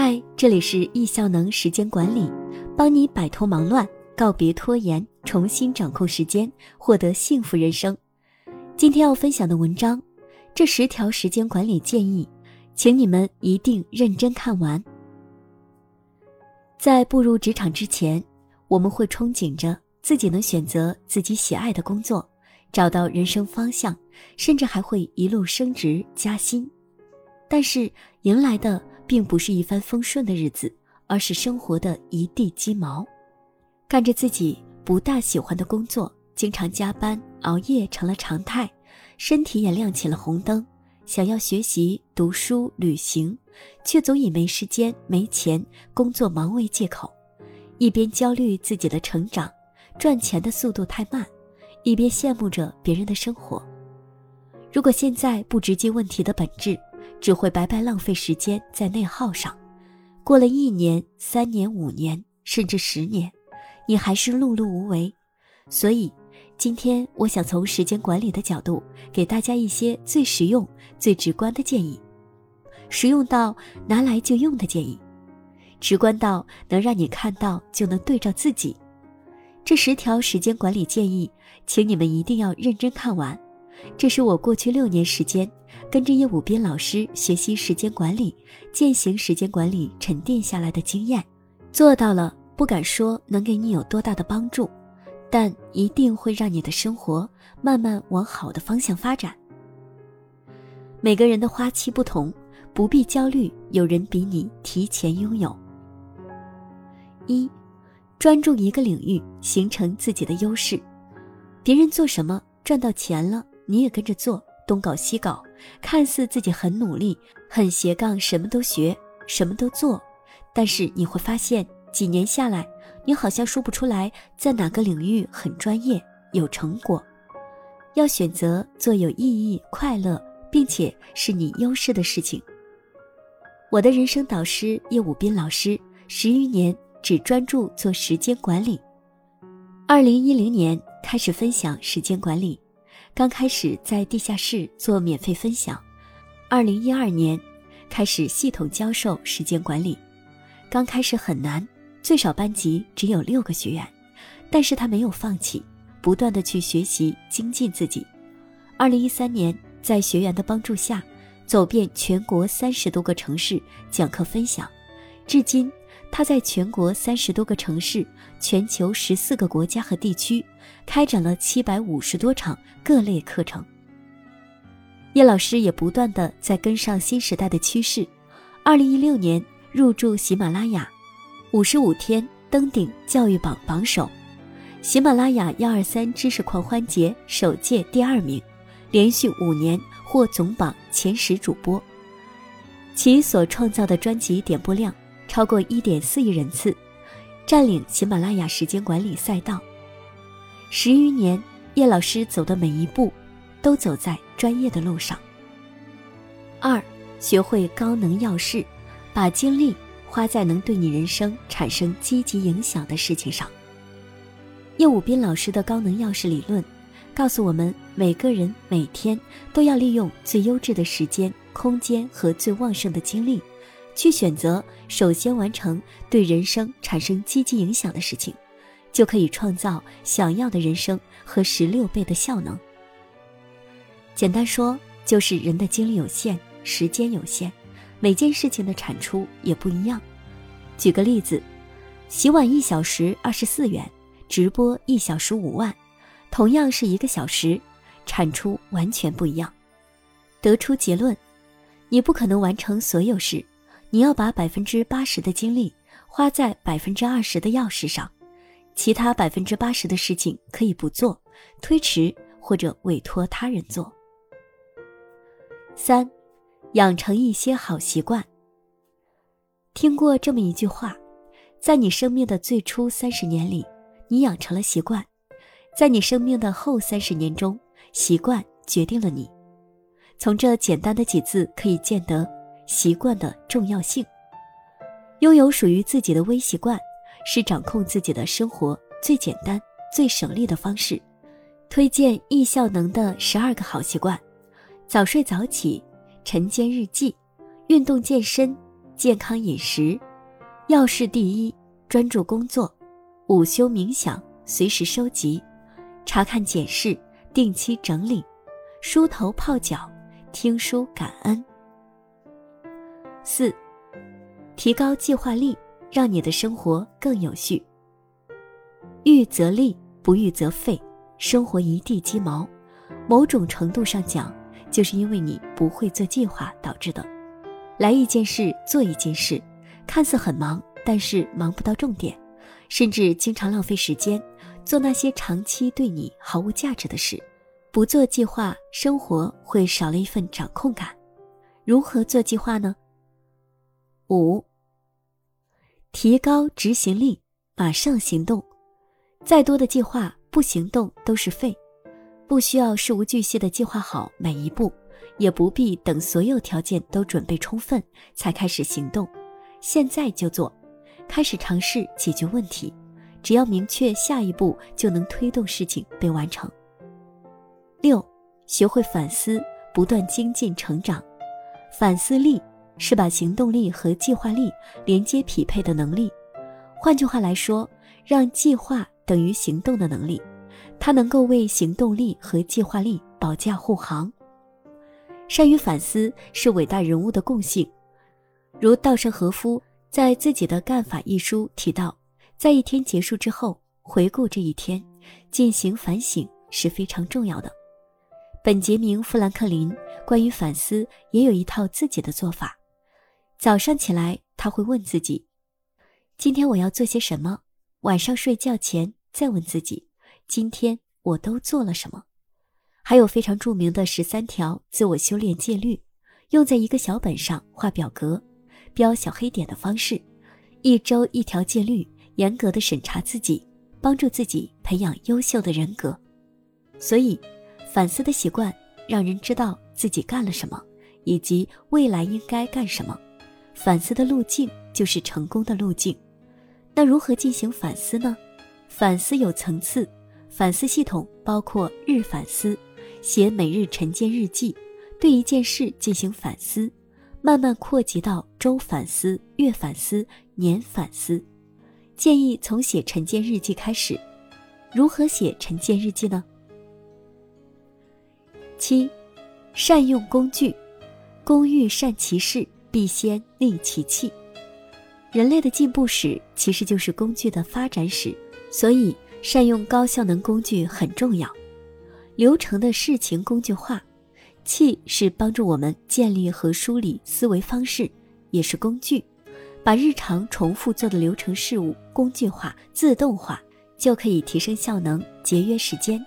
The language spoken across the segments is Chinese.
嗨，这里是易效能时间管理，帮你摆脱忙乱，告别拖延，重新掌控时间，获得幸福人生。今天要分享的文章，这十条时间管理建议，请你们一定认真看完。在步入职场之前，我们会憧憬着自己能选择自己喜爱的工作，找到人生方向，甚至还会一路升职加薪。但是迎来的。并不是一帆风顺的日子，而是生活的一地鸡毛。干着自己不大喜欢的工作，经常加班熬夜成了常态，身体也亮起了红灯。想要学习、读书、旅行，却总以没时间、没钱、工作忙为借口，一边焦虑自己的成长，赚钱的速度太慢，一边羡慕着别人的生活。如果现在不直击问题的本质，只会白白浪费时间在内耗上，过了一年、三年、五年，甚至十年，你还是碌碌无为。所以，今天我想从时间管理的角度，给大家一些最实用、最直观的建议，实用到拿来就用的建议，直观到能让你看到就能对照自己。这十条时间管理建议，请你们一定要认真看完。这是我过去六年时间。跟着叶武斌老师学习时间管理，践行时间管理沉淀下来的经验，做到了。不敢说能给你有多大的帮助，但一定会让你的生活慢慢往好的方向发展。每个人的花期不同，不必焦虑，有人比你提前拥有。一，专注一个领域，形成自己的优势。别人做什么赚到钱了，你也跟着做。东搞西搞，看似自己很努力、很斜杠，什么都学，什么都做，但是你会发现，几年下来，你好像说不出来在哪个领域很专业、有成果。要选择做有意义、快乐，并且是你优势的事情。我的人生导师叶武斌老师，十余年只专注做时间管理，二零一零年开始分享时间管理。刚开始在地下室做免费分享，二零一二年开始系统教授时间管理。刚开始很难，最少班级只有六个学员，但是他没有放弃，不断的去学习精进自己。二零一三年，在学员的帮助下，走遍全国三十多个城市讲课分享，至今。他在全国三十多个城市、全球十四个国家和地区，开展了七百五十多场各类课程。叶老师也不断的在跟上新时代的趋势。二零一六年入驻喜马拉雅，五十五天登顶教育榜榜首，喜马拉雅幺二三知识狂欢节首届第二名，连续五年获总榜前十主播。其所创造的专辑点播量。超过一点四亿人次，占领喜马拉雅时间管理赛道。十余年，叶老师走的每一步，都走在专业的路上。二，学会高能要事，把精力花在能对你人生产生积极影响的事情上。叶武斌老师的高能要事理论，告诉我们，每个人每天都要利用最优质的时间、空间和最旺盛的精力。去选择首先完成对人生产生积极影响的事情，就可以创造想要的人生和十六倍的效能。简单说，就是人的精力有限，时间有限，每件事情的产出也不一样。举个例子，洗碗一小时二十四元，直播一小时五万，同样是一个小时，产出完全不一样。得出结论，你不可能完成所有事。你要把百分之八十的精力花在百分之二十的要事上，其他百分之八十的事情可以不做，推迟或者委托他人做。三，养成一些好习惯。听过这么一句话，在你生命的最初三十年里，你养成了习惯；在你生命的后三十年中，习惯决定了你。从这简单的几字可以见得。习惯的重要性，拥有属于自己的微习惯，是掌控自己的生活最简单、最省力的方式。推荐易效能的十二个好习惯：早睡早起、晨间日记、运动健身、健康饮食，要事第一，专注工作，午休冥想，随时收集，查看检视，定期整理，梳头泡脚，听书感恩。四，提高计划力，让你的生活更有序。预则立，不预则废，生活一地鸡毛。某种程度上讲，就是因为你不会做计划导致的。来一件事做一件事，看似很忙，但是忙不到重点，甚至经常浪费时间做那些长期对你毫无价值的事。不做计划，生活会少了一份掌控感。如何做计划呢？五，提高执行力，马上行动。再多的计划不行动都是废。不需要事无巨细的计划好每一步，也不必等所有条件都准备充分才开始行动，现在就做，开始尝试解决问题，只要明确下一步，就能推动事情被完成。六，学会反思，不断精进成长。反思力是把行动力和计划力连接匹配的能力，换句话来说，让计划等于行动的能力。它能够为行动力和计划力保驾护航。善于反思是伟大人物的共性，如稻盛和夫在自己的《干法》一书提到，在一天结束之后，回顾这一天，进行反省是非常重要的。本杰明·富兰克林关于反思也有一套自己的做法。早上起来，他会问自己：“今天我要做些什么？”晚上睡觉前再问自己。今天我都做了什么？还有非常著名的十三条自我修炼戒律，用在一个小本上画表格，标小黑点的方式，一周一条戒律，严格的审查自己，帮助自己培养优秀的人格。所以，反思的习惯让人知道自己干了什么，以及未来应该干什么。反思的路径就是成功的路径。那如何进行反思呢？反思有层次。反思系统包括日反思，写每日晨间日记，对一件事进行反思，慢慢扩及到周反思、月反思、年反思。建议从写晨间日记开始。如何写晨间日记呢？七，善用工具。工欲善其事，必先利其器。人类的进步史其实就是工具的发展史，所以。善用高效能工具很重要，流程的事情工具化，器是帮助我们建立和梳理思维方式，也是工具。把日常重复做的流程事务工具化、自动化，就可以提升效能、节约时间。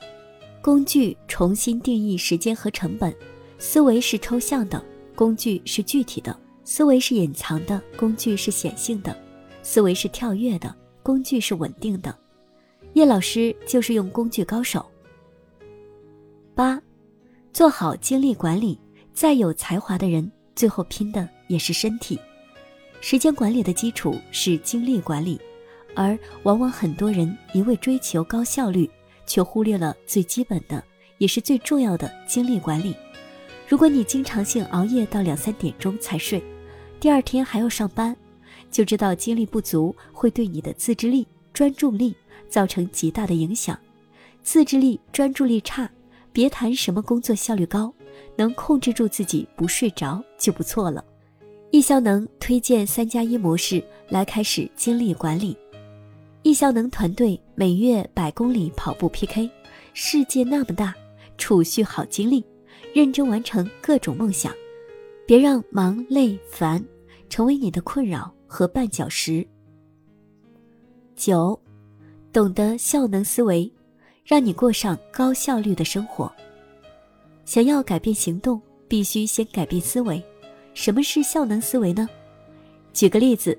工具重新定义时间和成本。思维是抽象的，工具是具体的；思维是隐藏的，工具是显性的；思维是跳跃的，工具是稳定的。叶老师就是用工具高手。八，做好精力管理。再有才华的人，最后拼的也是身体。时间管理的基础是精力管理，而往往很多人一味追求高效率，却忽略了最基本的，也是最重要的精力管理。如果你经常性熬夜到两三点钟才睡，第二天还要上班，就知道精力不足会对你的自制力、专注力。造成极大的影响，自制力、专注力差，别谈什么工作效率高，能控制住自己不睡着就不错了。易效能推荐三加一模式来开始精力管理。易效能团队每月百公里跑步 PK，世界那么大，储蓄好精力，认真完成各种梦想，别让忙累烦成为你的困扰和绊脚石。九。懂得效能思维，让你过上高效率的生活。想要改变行动，必须先改变思维。什么是效能思维呢？举个例子，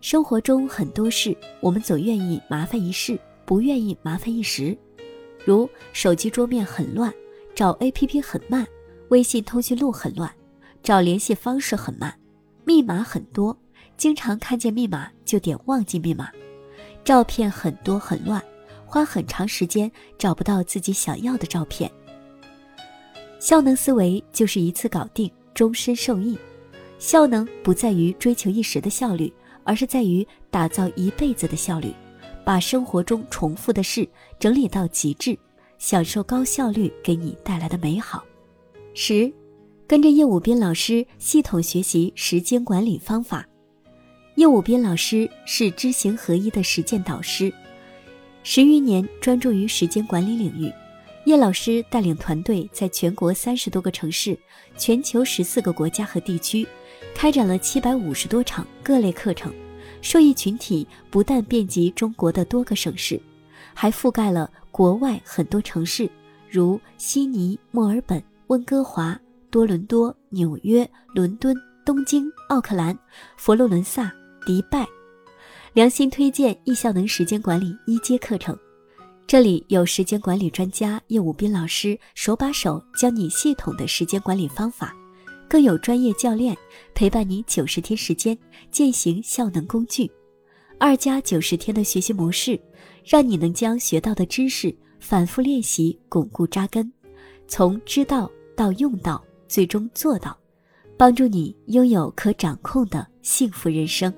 生活中很多事，我们总愿意麻烦一事，不愿意麻烦一时。如手机桌面很乱，找 APP 很慢；微信通讯录很乱，找联系方式很慢；密码很多，经常看见密码就点忘记密码。照片很多很乱，花很长时间找不到自己想要的照片。效能思维就是一次搞定，终身受益。效能不在于追求一时的效率，而是在于打造一辈子的效率，把生活中重复的事整理到极致，享受高效率给你带来的美好。十，跟着叶武斌老师系统学习时间管理方法。叶武斌老师是知行合一的实践导师，十余年专注于时间管理领域。叶老师带领团队在全国三十多个城市、全球十四个国家和地区，开展了七百五十多场各类课程，受益群体不但遍及中国的多个省市，还覆盖了国外很多城市，如悉尼、墨尔本。温哥华、多伦多、纽约、伦敦、东京、奥克兰、佛罗伦萨、迪拜，良心推荐易效能时间管理一阶课程。这里有时间管理专家叶武斌老师手把手教你系统的时间管理方法，更有专业教练陪伴你九十天时间践行效能工具。二加九十天的学习模式，让你能将学到的知识反复练习，巩固扎根，从知道。到用到，最终做到，帮助你拥有可掌控的幸福人生。